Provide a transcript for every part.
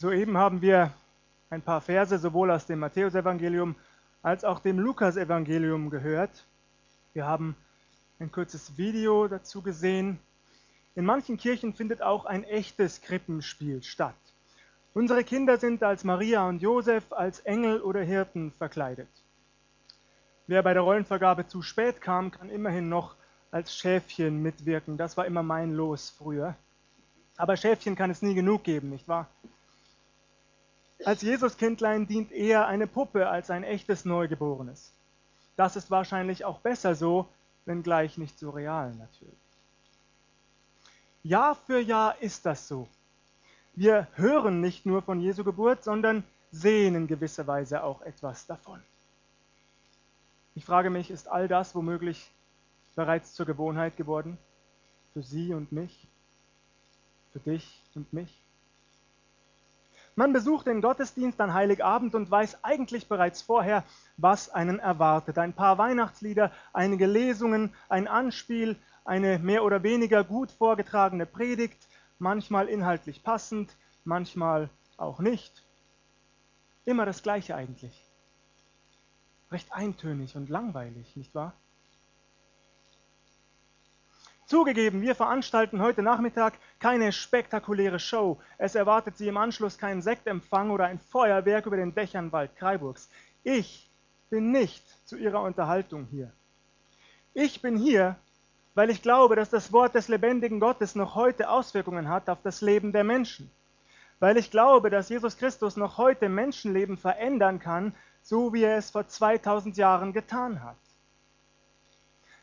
Soeben haben wir ein paar Verse sowohl aus dem Matthäusevangelium als auch dem Lukasevangelium gehört. Wir haben ein kurzes Video dazu gesehen. In manchen Kirchen findet auch ein echtes Krippenspiel statt. Unsere Kinder sind als Maria und Josef, als Engel oder Hirten verkleidet. Wer bei der Rollenvergabe zu spät kam, kann immerhin noch als Schäfchen mitwirken. Das war immer mein Los früher. Aber Schäfchen kann es nie genug geben, nicht wahr? Als Jesuskindlein dient eher eine Puppe als ein echtes Neugeborenes. Das ist wahrscheinlich auch besser so, wenngleich nicht so real natürlich. Jahr für Jahr ist das so. Wir hören nicht nur von Jesu Geburt, sondern sehen in gewisser Weise auch etwas davon. Ich frage mich, ist all das womöglich bereits zur Gewohnheit geworden? Für Sie und mich? Für dich und mich? Man besucht den Gottesdienst an Heiligabend und weiß eigentlich bereits vorher, was einen erwartet. Ein paar Weihnachtslieder, einige Lesungen, ein Anspiel, eine mehr oder weniger gut vorgetragene Predigt, manchmal inhaltlich passend, manchmal auch nicht. Immer das Gleiche eigentlich. Recht eintönig und langweilig, nicht wahr? Zugegeben, wir veranstalten heute Nachmittag keine spektakuläre Show. Es erwartet Sie im Anschluss kein Sektempfang oder ein Feuerwerk über den Dächern Waldkraiburgs. Ich bin nicht zu Ihrer Unterhaltung hier. Ich bin hier, weil ich glaube, dass das Wort des lebendigen Gottes noch heute Auswirkungen hat auf das Leben der Menschen. Weil ich glaube, dass Jesus Christus noch heute Menschenleben verändern kann, so wie er es vor 2000 Jahren getan hat.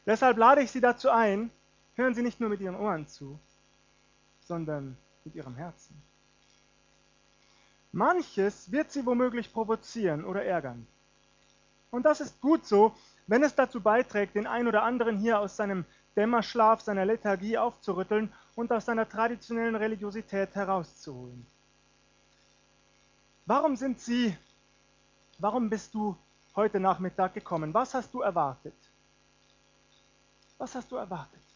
Deshalb lade ich Sie dazu ein, Hören Sie nicht nur mit Ihren Ohren zu, sondern mit Ihrem Herzen. Manches wird Sie womöglich provozieren oder ärgern. Und das ist gut so, wenn es dazu beiträgt, den ein oder anderen hier aus seinem Dämmerschlaf, seiner Lethargie aufzurütteln und aus seiner traditionellen Religiosität herauszuholen. Warum sind Sie, warum bist du heute Nachmittag gekommen? Was hast du erwartet? Was hast du erwartet?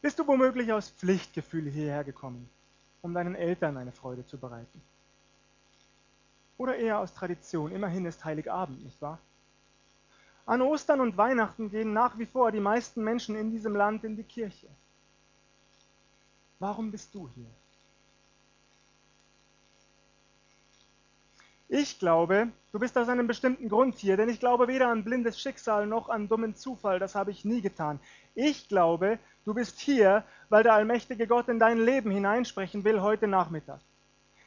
Bist du womöglich aus Pflichtgefühl hierher gekommen, um deinen Eltern eine Freude zu bereiten? Oder eher aus Tradition, immerhin ist Heiligabend, nicht wahr? An Ostern und Weihnachten gehen nach wie vor die meisten Menschen in diesem Land in die Kirche. Warum bist du hier? Ich glaube, du bist aus einem bestimmten Grund hier, denn ich glaube weder an blindes Schicksal noch an dummen Zufall, das habe ich nie getan. Ich glaube, du bist hier, weil der allmächtige Gott in dein Leben hineinsprechen will heute Nachmittag.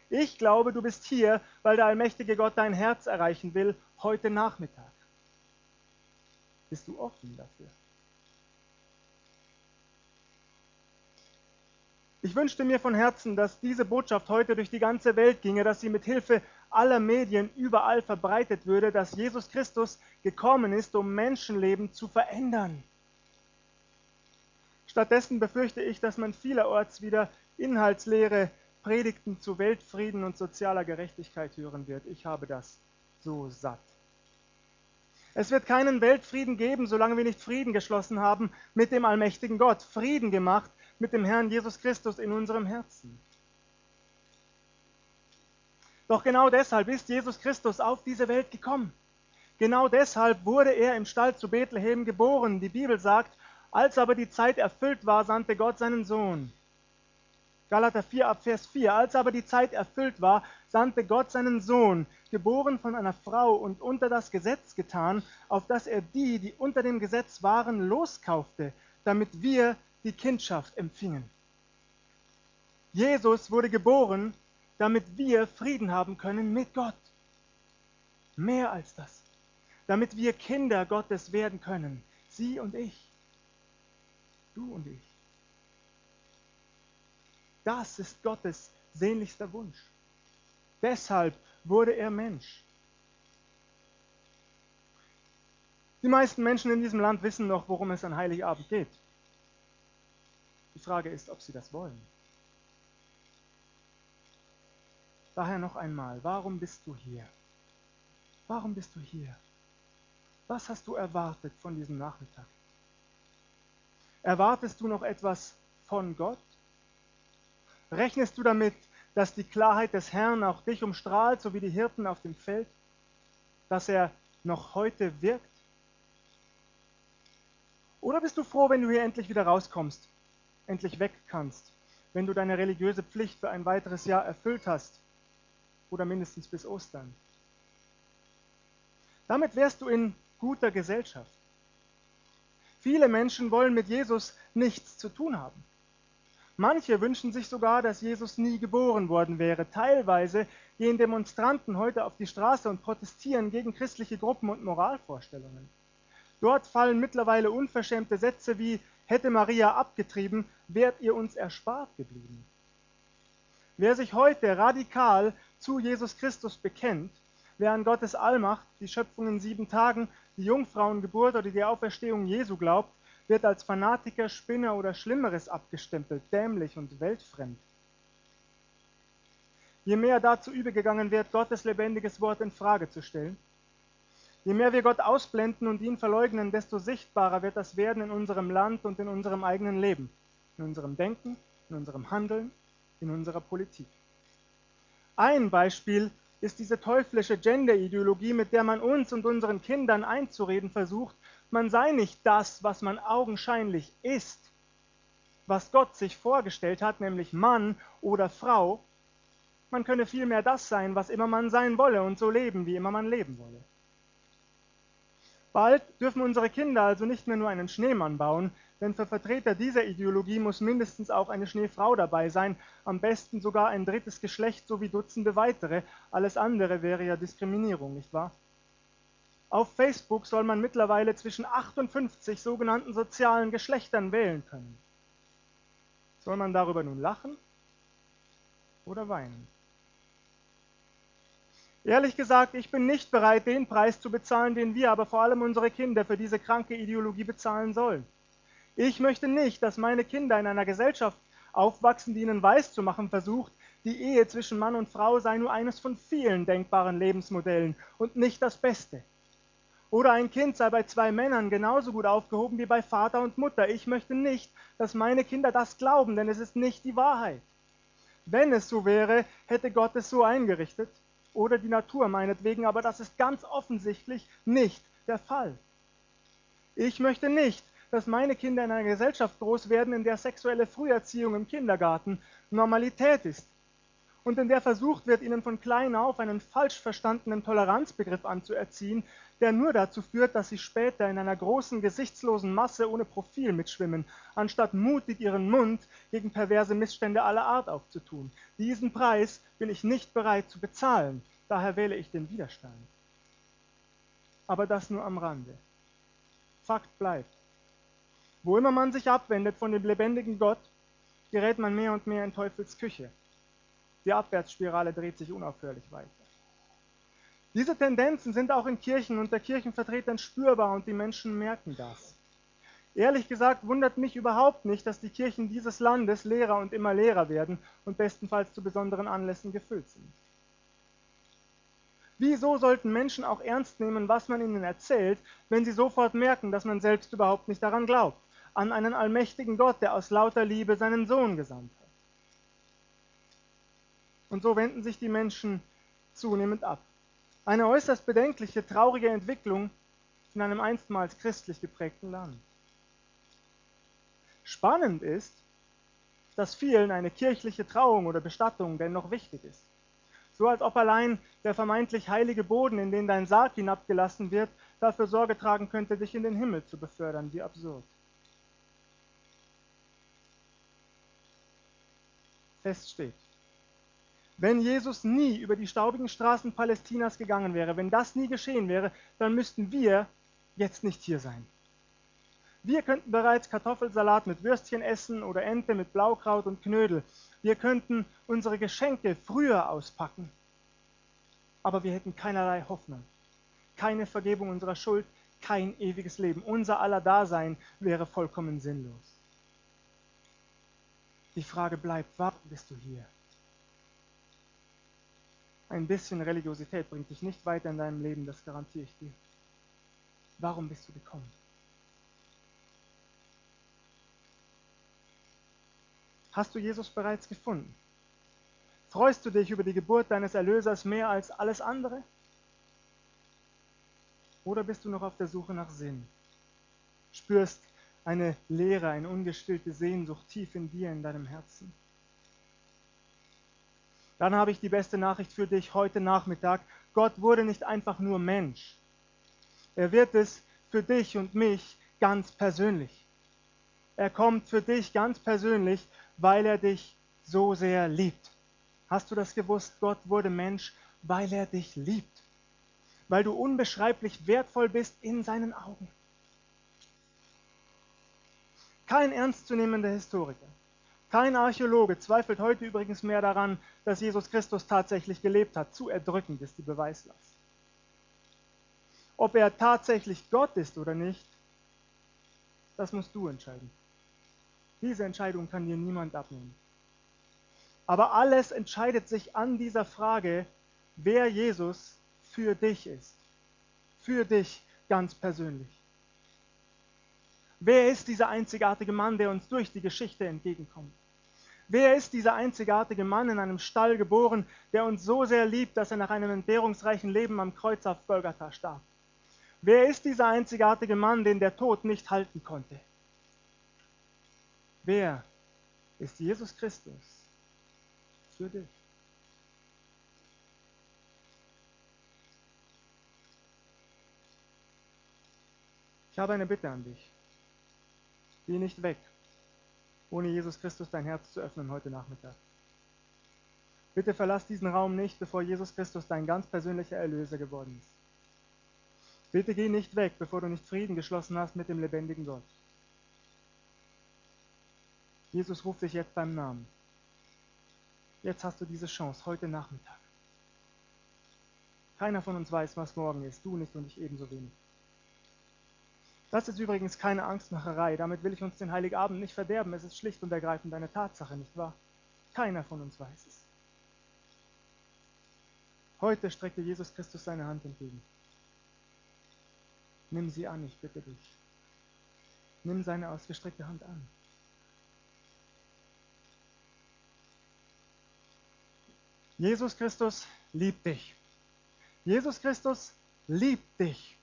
Ich glaube, du bist hier, weil der allmächtige Gott dein Herz erreichen will heute Nachmittag. Bist du offen dafür? Ich wünschte mir von Herzen, dass diese Botschaft heute durch die ganze Welt ginge, dass sie mit Hilfe aller Medien überall verbreitet würde, dass Jesus Christus gekommen ist, um Menschenleben zu verändern. Stattdessen befürchte ich, dass man vielerorts wieder inhaltsleere Predigten zu Weltfrieden und sozialer Gerechtigkeit hören wird. Ich habe das so satt. Es wird keinen Weltfrieden geben, solange wir nicht Frieden geschlossen haben mit dem allmächtigen Gott, Frieden gemacht mit dem Herrn Jesus Christus in unserem Herzen. Doch genau deshalb ist Jesus Christus auf diese Welt gekommen. Genau deshalb wurde er im Stall zu Bethlehem geboren. Die Bibel sagt, als aber die Zeit erfüllt war, sandte Gott seinen Sohn. Galater 4 ab Vers 4. Als aber die Zeit erfüllt war, sandte Gott seinen Sohn, geboren von einer Frau und unter das Gesetz getan, auf dass er die, die unter dem Gesetz waren, loskaufte, damit wir die Kindschaft empfingen. Jesus wurde geboren, damit wir Frieden haben können mit Gott. Mehr als das. Damit wir Kinder Gottes werden können. Sie und ich. Du und ich. Das ist Gottes sehnlichster Wunsch. Deshalb wurde er Mensch. Die meisten Menschen in diesem Land wissen noch, worum es an Heiligabend geht. Die Frage ist, ob sie das wollen. Daher noch einmal, warum bist du hier? Warum bist du hier? Was hast du erwartet von diesem Nachmittag? Erwartest du noch etwas von Gott? Rechnest du damit, dass die Klarheit des Herrn auch dich umstrahlt, so wie die Hirten auf dem Feld? Dass er noch heute wirkt? Oder bist du froh, wenn du hier endlich wieder rauskommst, endlich weg kannst, wenn du deine religiöse Pflicht für ein weiteres Jahr erfüllt hast oder mindestens bis Ostern? Damit wärst du in guter Gesellschaft. Viele Menschen wollen mit Jesus nichts zu tun haben. Manche wünschen sich sogar, dass Jesus nie geboren worden wäre. Teilweise gehen Demonstranten heute auf die Straße und protestieren gegen christliche Gruppen und Moralvorstellungen. Dort fallen mittlerweile unverschämte Sätze wie hätte Maria abgetrieben, wärt ihr uns erspart geblieben. Wer sich heute radikal zu Jesus Christus bekennt, wer an Gottes Allmacht, die Schöpfung in sieben Tagen, die Jungfrauengeburt oder die Auferstehung Jesu glaubt, wird als Fanatiker, Spinner oder Schlimmeres abgestempelt, dämlich und weltfremd. Je mehr dazu übergegangen wird, Gottes lebendiges Wort in Frage zu stellen, je mehr wir Gott ausblenden und ihn verleugnen, desto sichtbarer wird das werden in unserem Land und in unserem eigenen Leben, in unserem Denken, in unserem Handeln, in unserer Politik. Ein Beispiel ist diese teuflische Gender-Ideologie, mit der man uns und unseren Kindern einzureden versucht, man sei nicht das, was man augenscheinlich ist, was Gott sich vorgestellt hat, nämlich Mann oder Frau. Man könne vielmehr das sein, was immer man sein wolle und so leben, wie immer man leben wolle. Bald dürfen unsere Kinder also nicht mehr nur einen Schneemann bauen, denn für Vertreter dieser Ideologie muss mindestens auch eine Schneefrau dabei sein, am besten sogar ein drittes Geschlecht sowie Dutzende weitere. Alles andere wäre ja Diskriminierung, nicht wahr? Auf Facebook soll man mittlerweile zwischen 58 sogenannten sozialen Geschlechtern wählen können. Soll man darüber nun lachen oder weinen? Ehrlich gesagt, ich bin nicht bereit, den Preis zu bezahlen, den wir, aber vor allem unsere Kinder für diese kranke Ideologie bezahlen sollen. Ich möchte nicht, dass meine Kinder in einer Gesellschaft aufwachsen, die ihnen weiszumachen versucht, die Ehe zwischen Mann und Frau sei nur eines von vielen denkbaren Lebensmodellen und nicht das Beste. Oder ein Kind sei bei zwei Männern genauso gut aufgehoben wie bei Vater und Mutter. Ich möchte nicht, dass meine Kinder das glauben, denn es ist nicht die Wahrheit. Wenn es so wäre, hätte Gott es so eingerichtet oder die Natur meinetwegen, aber das ist ganz offensichtlich nicht der Fall. Ich möchte nicht, dass meine Kinder in einer Gesellschaft groß werden, in der sexuelle Früherziehung im Kindergarten Normalität ist und in der versucht wird, ihnen von klein auf einen falsch verstandenen Toleranzbegriff anzuerziehen, der nur dazu führt, dass sie später in einer großen, gesichtslosen Masse ohne Profil mitschwimmen, anstatt mutig ihren Mund gegen perverse Missstände aller Art aufzutun. Diesen Preis bin ich nicht bereit zu bezahlen, daher wähle ich den Widerstand. Aber das nur am Rande. Fakt bleibt, wo immer man sich abwendet von dem lebendigen Gott, gerät man mehr und mehr in Teufels Küche. Die Abwärtsspirale dreht sich unaufhörlich weiter. Diese Tendenzen sind auch in Kirchen unter Kirchenvertretern spürbar und die Menschen merken das. Ehrlich gesagt wundert mich überhaupt nicht, dass die Kirchen dieses Landes leerer und immer leerer werden und bestenfalls zu besonderen Anlässen gefüllt sind. Wieso sollten Menschen auch ernst nehmen, was man ihnen erzählt, wenn sie sofort merken, dass man selbst überhaupt nicht daran glaubt? An einen allmächtigen Gott, der aus lauter Liebe seinen Sohn gesandt hat. Und so wenden sich die Menschen zunehmend ab. Eine äußerst bedenkliche, traurige Entwicklung in einem einstmals christlich geprägten Land. Spannend ist, dass vielen eine kirchliche Trauung oder Bestattung dennoch wichtig ist. So als ob allein der vermeintlich heilige Boden, in den dein Sarg hinabgelassen wird, dafür Sorge tragen könnte, dich in den Himmel zu befördern. Wie absurd. Feststeht. Wenn Jesus nie über die staubigen Straßen Palästinas gegangen wäre, wenn das nie geschehen wäre, dann müssten wir jetzt nicht hier sein. Wir könnten bereits Kartoffelsalat mit Würstchen essen oder Ente mit Blaukraut und Knödel. Wir könnten unsere Geschenke früher auspacken. Aber wir hätten keinerlei Hoffnung, keine Vergebung unserer Schuld, kein ewiges Leben. Unser aller Dasein wäre vollkommen sinnlos. Die Frage bleibt, warum bist du hier? Ein bisschen Religiosität bringt dich nicht weiter in deinem Leben, das garantiere ich dir. Warum bist du gekommen? Hast du Jesus bereits gefunden? Freust du dich über die Geburt deines Erlösers mehr als alles andere? Oder bist du noch auf der Suche nach Sinn? Spürst eine Leere, eine ungestillte Sehnsucht tief in dir, in deinem Herzen? Dann habe ich die beste Nachricht für dich heute Nachmittag. Gott wurde nicht einfach nur Mensch. Er wird es für dich und mich ganz persönlich. Er kommt für dich ganz persönlich, weil er dich so sehr liebt. Hast du das gewusst? Gott wurde Mensch, weil er dich liebt. Weil du unbeschreiblich wertvoll bist in seinen Augen. Kein ernstzunehmender Historiker, kein Archäologe zweifelt heute übrigens mehr daran, dass Jesus Christus tatsächlich gelebt hat. Zu erdrückend ist die Beweislast. Ob er tatsächlich Gott ist oder nicht, das musst du entscheiden. Diese Entscheidung kann dir niemand abnehmen. Aber alles entscheidet sich an dieser Frage, wer Jesus für dich ist. Für dich ganz persönlich. Wer ist dieser einzigartige Mann, der uns durch die Geschichte entgegenkommt? Wer ist dieser einzigartige Mann in einem Stall geboren, der uns so sehr liebt, dass er nach einem entbehrungsreichen Leben am Kreuz auf Golgatha starb? Wer ist dieser einzigartige Mann, den der Tod nicht halten konnte? Wer ist Jesus Christus für dich? Ich habe eine Bitte an dich. Geh nicht weg, ohne Jesus Christus dein Herz zu öffnen heute Nachmittag. Bitte verlass diesen Raum nicht, bevor Jesus Christus dein ganz persönlicher Erlöser geworden ist. Bitte geh nicht weg, bevor du nicht Frieden geschlossen hast mit dem lebendigen Gott. Jesus ruft dich jetzt beim Namen. Jetzt hast du diese Chance, heute Nachmittag. Keiner von uns weiß, was morgen ist, du nicht und ich ebenso wenig. Das ist übrigens keine Angstmacherei, damit will ich uns den Heiligabend nicht verderben, es ist schlicht und ergreifend eine Tatsache, nicht wahr? Keiner von uns weiß es. Heute streckt dir Jesus Christus seine Hand entgegen. Nimm sie an, ich bitte dich. Nimm seine ausgestreckte Hand an. Jesus Christus liebt dich. Jesus Christus liebt dich.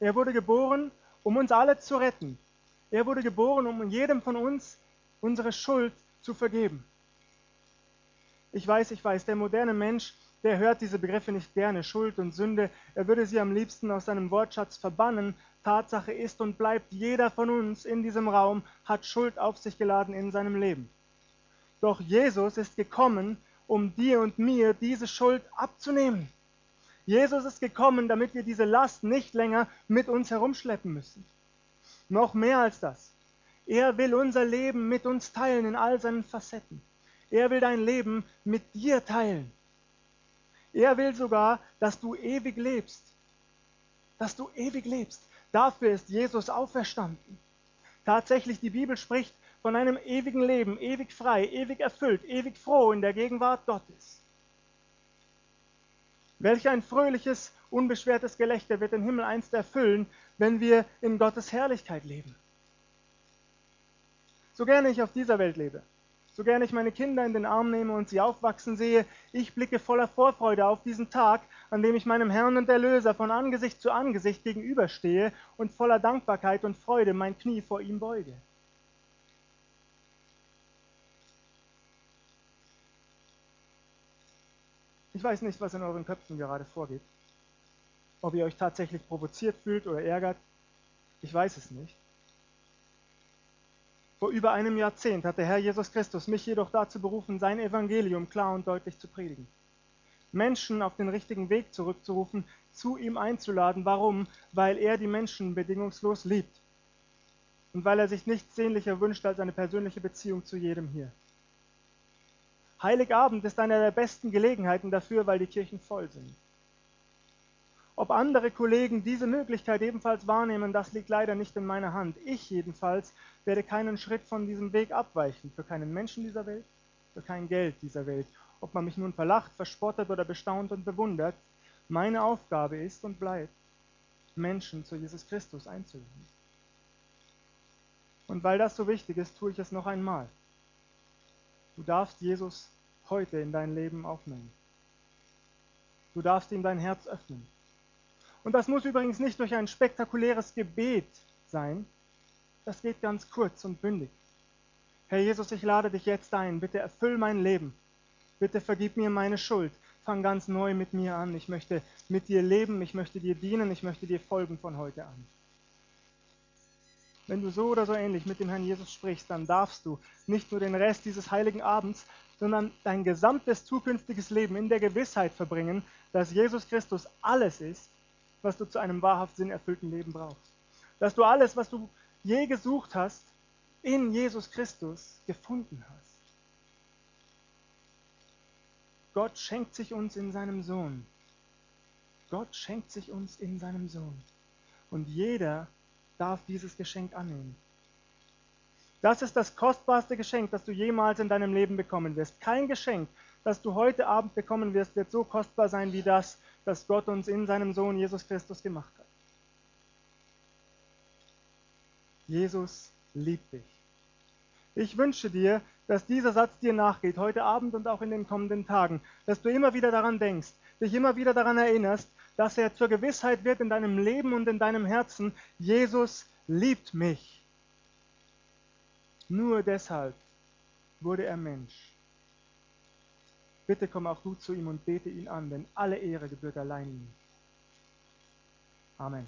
Er wurde geboren, um uns alle zu retten. Er wurde geboren, um jedem von uns unsere Schuld zu vergeben. Ich weiß, ich weiß, der moderne Mensch, der hört diese Begriffe nicht gerne, Schuld und Sünde. Er würde sie am liebsten aus seinem Wortschatz verbannen. Tatsache ist und bleibt, jeder von uns in diesem Raum hat Schuld auf sich geladen in seinem Leben. Doch Jesus ist gekommen, um dir und mir diese Schuld abzunehmen. Jesus ist gekommen, damit wir diese Last nicht länger mit uns herumschleppen müssen. Noch mehr als das. Er will unser Leben mit uns teilen in all seinen Facetten. Er will dein Leben mit dir teilen. Er will sogar, dass du ewig lebst. Dass du ewig lebst. Dafür ist Jesus auferstanden. Tatsächlich, die Bibel spricht von einem ewigen Leben, ewig frei, ewig erfüllt, ewig froh in der Gegenwart Gottes. Welch ein fröhliches, unbeschwertes Gelächter wird den Himmel einst erfüllen, wenn wir in Gottes Herrlichkeit leben. So gerne ich auf dieser Welt lebe, so gerne ich meine Kinder in den Arm nehme und sie aufwachsen sehe, ich blicke voller Vorfreude auf diesen Tag, an dem ich meinem Herrn und Erlöser von Angesicht zu Angesicht gegenüberstehe und voller Dankbarkeit und Freude mein Knie vor ihm beuge. Ich weiß nicht, was in euren Köpfen gerade vorgeht. Ob ihr euch tatsächlich provoziert fühlt oder ärgert, ich weiß es nicht. Vor über einem Jahrzehnt hat der Herr Jesus Christus mich jedoch dazu berufen, sein Evangelium klar und deutlich zu predigen. Menschen auf den richtigen Weg zurückzurufen, zu ihm einzuladen. Warum? Weil er die Menschen bedingungslos liebt. Und weil er sich nichts sehnlicher wünscht als eine persönliche Beziehung zu jedem hier. Heiligabend ist eine der besten Gelegenheiten dafür, weil die Kirchen voll sind. Ob andere Kollegen diese Möglichkeit ebenfalls wahrnehmen, das liegt leider nicht in meiner Hand. Ich jedenfalls werde keinen Schritt von diesem Weg abweichen, für keinen Menschen dieser Welt, für kein Geld dieser Welt. Ob man mich nun verlacht, verspottet oder bestaunt und bewundert, meine Aufgabe ist und bleibt, Menschen zu Jesus Christus einzuladen. Und weil das so wichtig ist, tue ich es noch einmal. Du darfst Jesus heute in dein Leben aufnehmen. Du darfst ihm dein Herz öffnen. Und das muss übrigens nicht durch ein spektakuläres Gebet sein. Das geht ganz kurz und bündig. Herr Jesus, ich lade dich jetzt ein. Bitte erfüll mein Leben. Bitte vergib mir meine Schuld. Fang ganz neu mit mir an. Ich möchte mit dir leben. Ich möchte dir dienen. Ich möchte dir folgen von heute an. Wenn du so oder so ähnlich mit dem Herrn Jesus sprichst, dann darfst du nicht nur den Rest dieses heiligen Abends, sondern dein gesamtes zukünftiges Leben in der Gewissheit verbringen, dass Jesus Christus alles ist, was du zu einem wahrhaft sinnerfüllten Leben brauchst. Dass du alles, was du je gesucht hast, in Jesus Christus gefunden hast. Gott schenkt sich uns in seinem Sohn. Gott schenkt sich uns in seinem Sohn. Und jeder darf dieses Geschenk annehmen. Das ist das kostbarste Geschenk, das du jemals in deinem Leben bekommen wirst. Kein Geschenk, das du heute Abend bekommen wirst, wird so kostbar sein wie das, das Gott uns in seinem Sohn Jesus Christus gemacht hat. Jesus liebt dich. Ich wünsche dir, dass dieser Satz dir nachgeht, heute Abend und auch in den kommenden Tagen, dass du immer wieder daran denkst, dich immer wieder daran erinnerst, dass er zur Gewissheit wird in deinem Leben und in deinem Herzen, Jesus liebt mich. Nur deshalb wurde er Mensch. Bitte komm auch du zu ihm und bete ihn an, denn alle Ehre gebührt allein ihm. Amen.